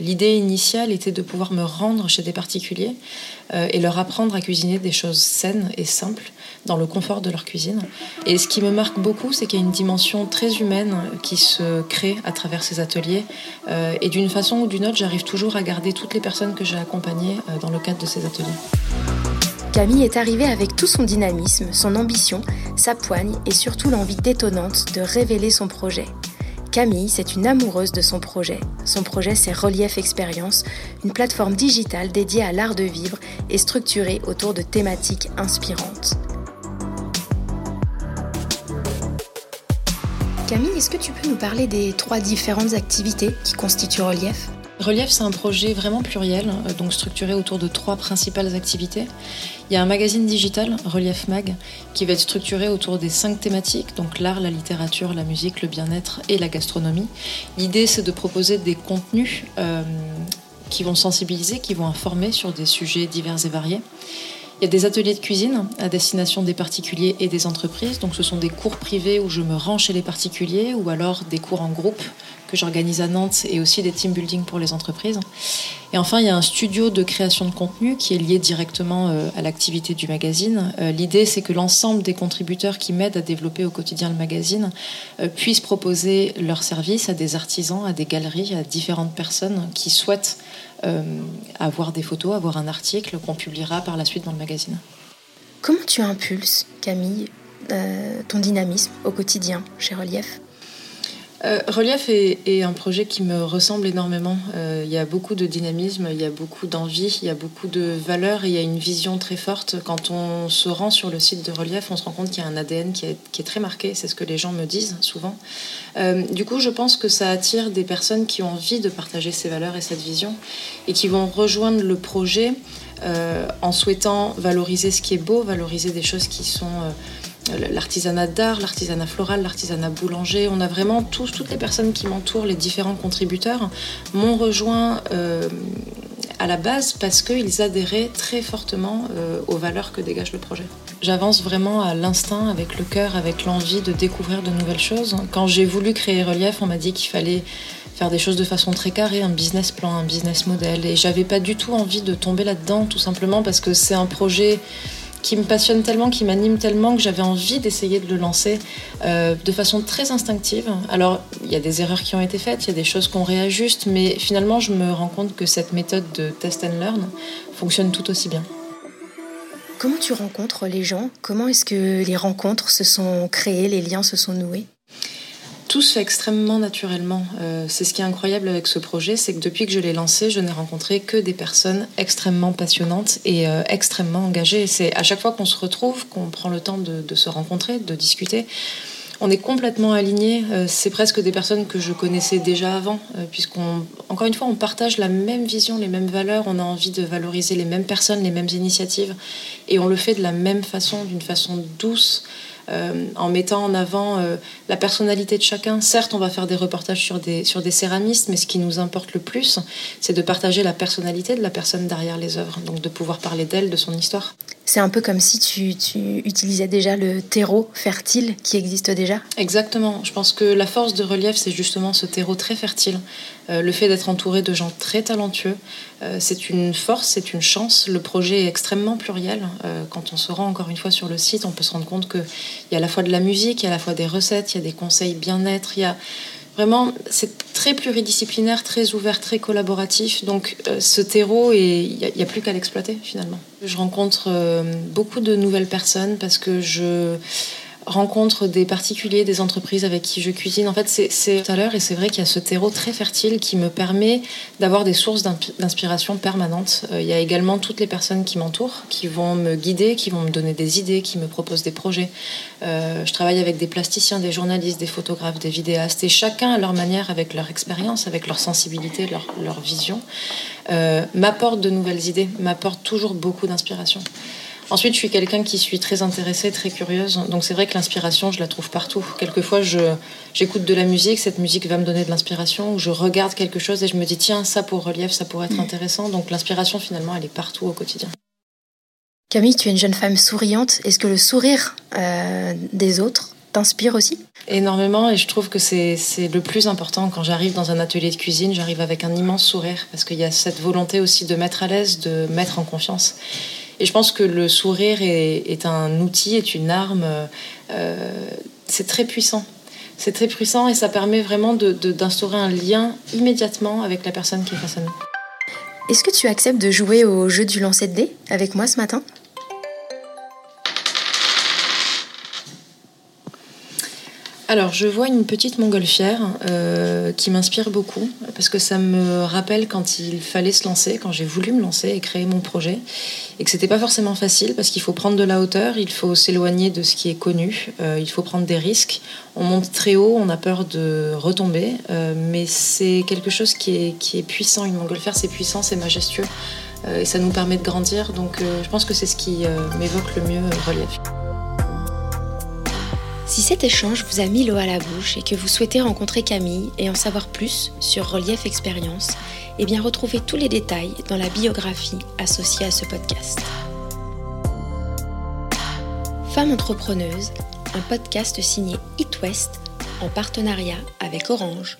L'idée initiale était de pouvoir me rendre chez des particuliers et leur apprendre à cuisiner des choses saines et simples dans le confort de leur cuisine. Et ce qui me marque beaucoup, c'est qu'il y a une dimension très humaine qui se crée à travers ces ateliers. Euh, et d'une façon ou d'une autre, j'arrive toujours à garder toutes les personnes que j'ai accompagnées euh, dans le cadre de ces ateliers. Camille est arrivée avec tout son dynamisme, son ambition, sa poigne et surtout l'envie détonnante de révéler son projet. Camille, c'est une amoureuse de son projet. Son projet, c'est Relief Expérience, une plateforme digitale dédiée à l'art de vivre et structurée autour de thématiques inspirantes. Camille, est-ce que tu peux nous parler des trois différentes activités qui constituent Relief? Relief, c'est un projet vraiment pluriel, euh, donc structuré autour de trois principales activités. Il y a un magazine digital, Relief Mag, qui va être structuré autour des cinq thématiques, donc l'art, la littérature, la musique, le bien-être et la gastronomie. L'idée, c'est de proposer des contenus euh, qui vont sensibiliser, qui vont informer sur des sujets divers et variés. Il y a des ateliers de cuisine à destination des particuliers et des entreprises. Donc ce sont des cours privés où je me rends chez les particuliers ou alors des cours en groupe que j'organise à Nantes et aussi des team building pour les entreprises. Et enfin, il y a un studio de création de contenu qui est lié directement euh, à l'activité du magazine. Euh, l'idée, c'est que l'ensemble des contributeurs qui m'aident à développer au quotidien le magazine euh, puissent proposer leurs services à des artisans, à des galeries, à différentes personnes qui souhaitent avoir des photos, avoir un article qu'on publiera par la suite dans le magazine. Comment tu impulses, Camille, ton dynamisme au quotidien chez Relief? Euh, Relief est, un projet qui me ressemble énormément. Euh, il y a beaucoup de dynamisme, il y a beaucoup d'envie, il y a beaucoup de valeurs et il y a une vision très forte. Quand on se rend sur le site de Relief, on se rend compte qu'il y a un ADN qui est, très marqué. C'est ce que les gens me disent souvent. Euh, du coup, je pense que ça attire des personnes qui ont envie de partager ces valeurs et cette vision et qui vont rejoindre le projet en souhaitant valoriser ce qui est beau, valoriser des choses qui sont l'artisanat d'art, l'artisanat floral, l'artisanat boulanger. On a vraiment tous, toutes les personnes qui m'entourent, les différents contributeurs, m'ont rejoint euh, à la base parce qu'ils adhéraient très fortement euh, aux valeurs que dégage le projet. J'avance vraiment à l'instinct, avec le cœur, avec l'envie de découvrir de nouvelles choses. Quand j'ai voulu créer Relief, on m'a dit qu'il fallait faire des choses de façon très carrée, un business plan, un business model. Et j'avais pas du tout envie de tomber là-dedans, tout simplement parce que c'est un projet qui me passionne tellement, qui m'anime tellement que j'avais envie d'essayer de le lancer euh, de façon très instinctive. Alors, il y a des erreurs qui ont été faites, il y a des choses qu'on réajuste, mais finalement, je me rends compte que cette méthode de test and learn fonctionne tout aussi bien. Comment tu rencontres les gens? Comment est-ce que les rencontres se sont créées, les liens se sont noués? Tout se fait extrêmement naturellement. Euh, c'est ce qui est incroyable avec ce projet, c'est que depuis que je l'ai lancé, je n'ai rencontré que des personnes extrêmement passionnantes et euh, extrêmement engagées. C'est à chaque fois qu'on se retrouve, qu'on prend le temps de, se rencontrer, de discuter. On est complètement alignés. Euh, c'est presque des personnes que je connaissais déjà avant, puisqu'on, encore une fois, on partage la même vision, les mêmes valeurs. On a envie de valoriser les mêmes personnes, les mêmes initiatives, et on le fait de la même façon, d'une façon douce. Euh, en mettant en avant euh, la personnalité de chacun. Certes, on va faire des reportages sur des, sur des céramistes, mais ce qui nous importe le plus, c'est de partager la personnalité de la personne derrière les œuvres, donc de pouvoir parler d'elle, de son histoire. C'est un peu comme si tu, tu, utilisais déjà le terreau fertile qui existe déjà Exactement. Je pense que la force de relief, c'est justement ce terreau très fertile. Euh, le fait d'être entouré de gens très talentueux, c'est une force, c'est une chance. Le projet est extrêmement pluriel. Quand on se rend encore une fois sur le site, on peut se rendre compte qu'il y a à la fois de la musique, il y a à la fois des recettes, il y a des conseils bien-être, il y a Vraiment, c'est très pluridisciplinaire, très ouvert, très collaboratif. Donc euh, ce terreau, il n'y a, plus qu'à l'exploiter finalement. Je rencontre euh, beaucoup de nouvelles personnes parce que je rencontre des particuliers, des entreprises avec qui je cuisine. En fait, c'est tout à l'heure et c'est vrai qu'il y a ce terreau très fertile qui me permet d'avoir des sources d'inspiration permanentes. Euh, il y a également toutes les personnes qui m'entourent, qui vont me guider, qui vont me donner des idées, qui me proposent des projets. Euh, je travaille avec des plasticiens, des journalistes, des photographes, des vidéastes et chacun à leur manière, avec leur expérience, avec leur sensibilité, leur, vision, euh, m'apporte de nouvelles idées, m'apporte toujours beaucoup d'inspiration. Ensuite, je suis quelqu'un qui suis très intéressée, très curieuse. Donc c'est vrai que l'inspiration, je la trouve partout. Quelquefois, j'écoute de la musique, cette musique va me donner de l'inspiration, ou je regarde quelque chose et je me dis, tiens, ça pour relief, ça pourrait être mm. intéressant. Donc l'inspiration, finalement, elle est partout au quotidien. Camille, tu es une jeune femme souriante. Est-ce que le sourire euh, des autres t'inspire aussi? Énormément et je trouve que c'est le plus important quand j'arrive dans un atelier de cuisine, j'arrive avec un immense sourire parce qu'il y a cette volonté aussi de mettre à l'aise, de mettre en confiance. Et je pense que le sourire est, un outil, est une arme, euh, c'est très puissant. C'est très puissant et ça permet vraiment d'instaurer un lien immédiatement avec la personne qui est face à nous. Est-ce que tu acceptes de jouer au jeu du lancer de dés avec moi ce matin? Alors, je vois une petite montgolfière euh, qui m'inspire beaucoup parce que ça me rappelle quand il fallait se lancer, quand j'ai voulu me lancer et créer mon projet, et que c'était pas forcément facile parce qu'il faut prendre de la hauteur, il faut s'éloigner de ce qui est connu, euh, il faut prendre des risques. On monte très haut, on a peur de retomber, euh, mais c'est quelque chose qui est, qui est puissant. Une montgolfière, c'est puissant, c'est majestueux et ça nous permet de grandir. Donc, je pense que c'est ce qui m'évoque le mieux relief. Si cet échange vous a mis l'eau à la bouche et que vous souhaitez rencontrer Camille et en savoir plus sur Relief Expérience, eh bien retrouvez tous les détails dans la biographie associée à ce podcast. Femme entrepreneuse, un podcast signé It West en partenariat avec Orange.